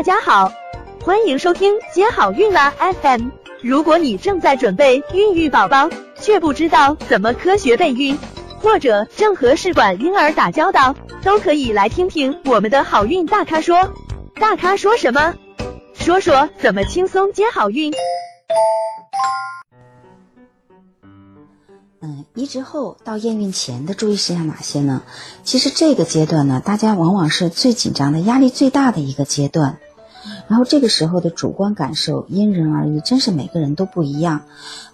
大家好，欢迎收听接好运啦 FM。如果你正在准备孕育宝宝，却不知道怎么科学备孕，或者正和试管婴儿打交道，都可以来听听我们的好运大咖说。大咖说什么？说说怎么轻松接好运。嗯，移植后到验孕前的注意事项哪些呢？其实这个阶段呢，大家往往是最紧张的、压力最大的一个阶段。然后这个时候的主观感受因人而异，真是每个人都不一样。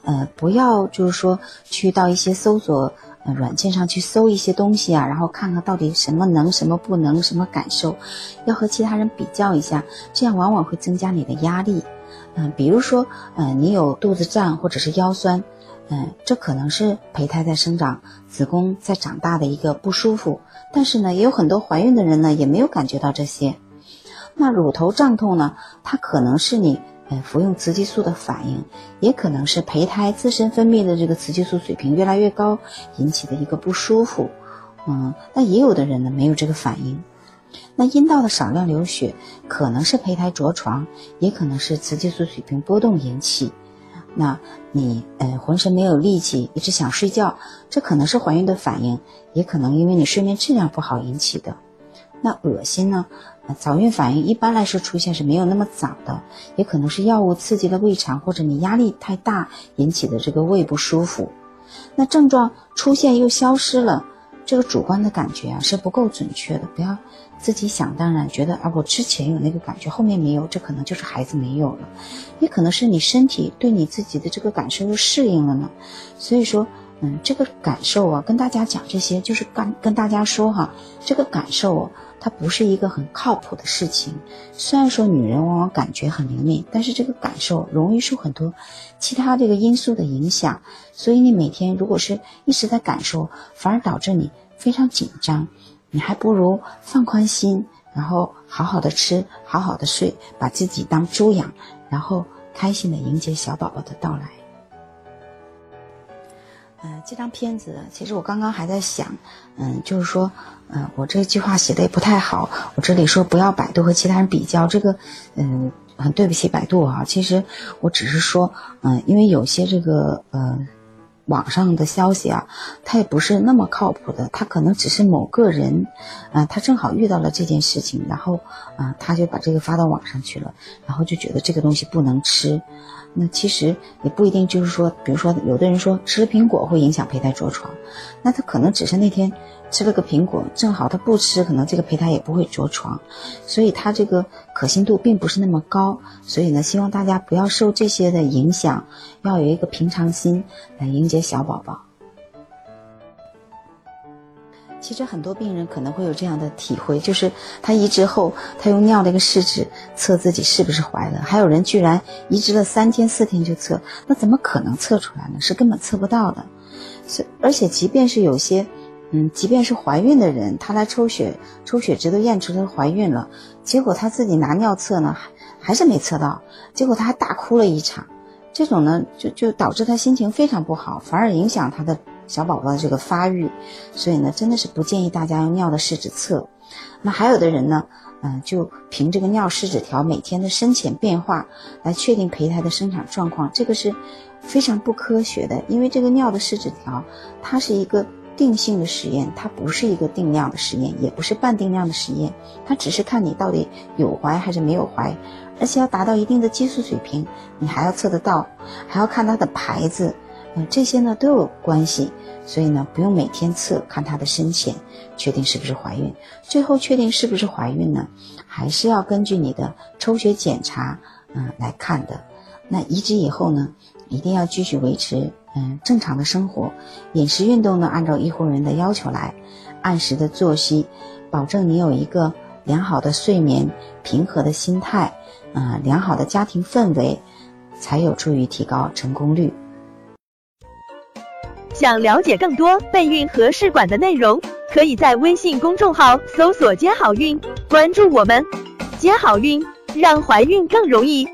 呃，不要就是说去到一些搜索呃软件上去搜一些东西啊，然后看看到底什么能、什么不能、什么感受，要和其他人比较一下，这样往往会增加你的压力。嗯，比如说，嗯，你有肚子胀或者是腰酸。嗯，这可能是胚胎在生长、子宫在长大的一个不舒服，但是呢，也有很多怀孕的人呢也没有感觉到这些。那乳头胀痛呢，它可能是你呃服用雌激素的反应，也可能是胚胎自身分泌的这个雌激素水平越来越高引起的一个不舒服。嗯，那也有的人呢没有这个反应。那阴道的少量流血，可能是胚胎着床，也可能是雌激素水平波动引起。那你呃浑身没有力气，一直想睡觉，这可能是怀孕的反应，也可能因为你睡眠质量不好引起的。那恶心呢？早孕反应一般来说出现是没有那么早的，也可能是药物刺激了胃肠，或者你压力太大引起的这个胃不舒服。那症状出现又消失了。这个主观的感觉啊是不够准确的，不要自己想当然觉得啊我之前有那个感觉，后面没有，这可能就是孩子没有了，也可能是你身体对你自己的这个感受又适应了呢。所以说，嗯，这个感受啊，跟大家讲这些，就是跟跟大家说哈，这个感受它不是一个很靠谱的事情。虽然说女人往往感觉很灵敏，但是这个感受容易受很多其他这个因素的影响，所以你每天如果是一直在感受，反而导致你。非常紧张，你还不如放宽心，然后好好的吃，好好的睡，把自己当猪养，然后开心的迎接小宝宝的到来。呃，这张片子其实我刚刚还在想，嗯，就是说，嗯，我这句话写的也不太好，我这里说不要百度和其他人比较，这个，嗯，很对不起百度啊。其实我只是说，嗯，因为有些这个，呃。网上的消息啊，它也不是那么靠谱的，它可能只是某个人，啊，他正好遇到了这件事情，然后啊，他就把这个发到网上去了，然后就觉得这个东西不能吃。那其实也不一定，就是说，比如说，有的人说吃了苹果会影响胚胎着床，那他可能只是那天吃了个苹果，正好他不吃，可能这个胚胎也不会着床，所以他这个可信度并不是那么高。所以呢，希望大家不要受这些的影响，要有一个平常心来迎接小宝宝。其实很多病人可能会有这样的体会，就是他移植后，他用尿的一个试纸测自己是不是怀了，还有人居然移植了三天四天就测，那怎么可能测出来呢？是根本测不到的。是而且即便是有些，嗯，即便是怀孕的人，她来抽血，抽血值都验出来怀孕了，结果她自己拿尿测呢，还还是没测到，结果她还大哭了一场，这种呢，就就导致她心情非常不好，反而影响她的。小宝宝的这个发育，所以呢，真的是不建议大家用尿的试纸测。那还有的人呢，嗯，就凭这个尿试纸条每天的深浅变化来确定胚胎的生长状况，这个是非常不科学的。因为这个尿的试纸条，它是一个定性的实验，它不是一个定量的实验，也不是半定量的实验，它只是看你到底有怀还是没有怀，而且要达到一定的激素水平，你还要测得到，还要看它的牌子。嗯这些呢都有关系，所以呢不用每天测，看它的深浅，确定是不是怀孕。最后确定是不是怀孕呢，还是要根据你的抽血检查，嗯来看的。那移植以后呢，一定要继续维持嗯正常的生活，饮食运动呢按照医护人员的要求来，按时的作息，保证你有一个良好的睡眠、平和的心态，嗯良好的家庭氛围，才有助于提高成功率。想了解更多备孕和试管的内容，可以在微信公众号搜索“接好运”，关注我们，接好运，让怀孕更容易。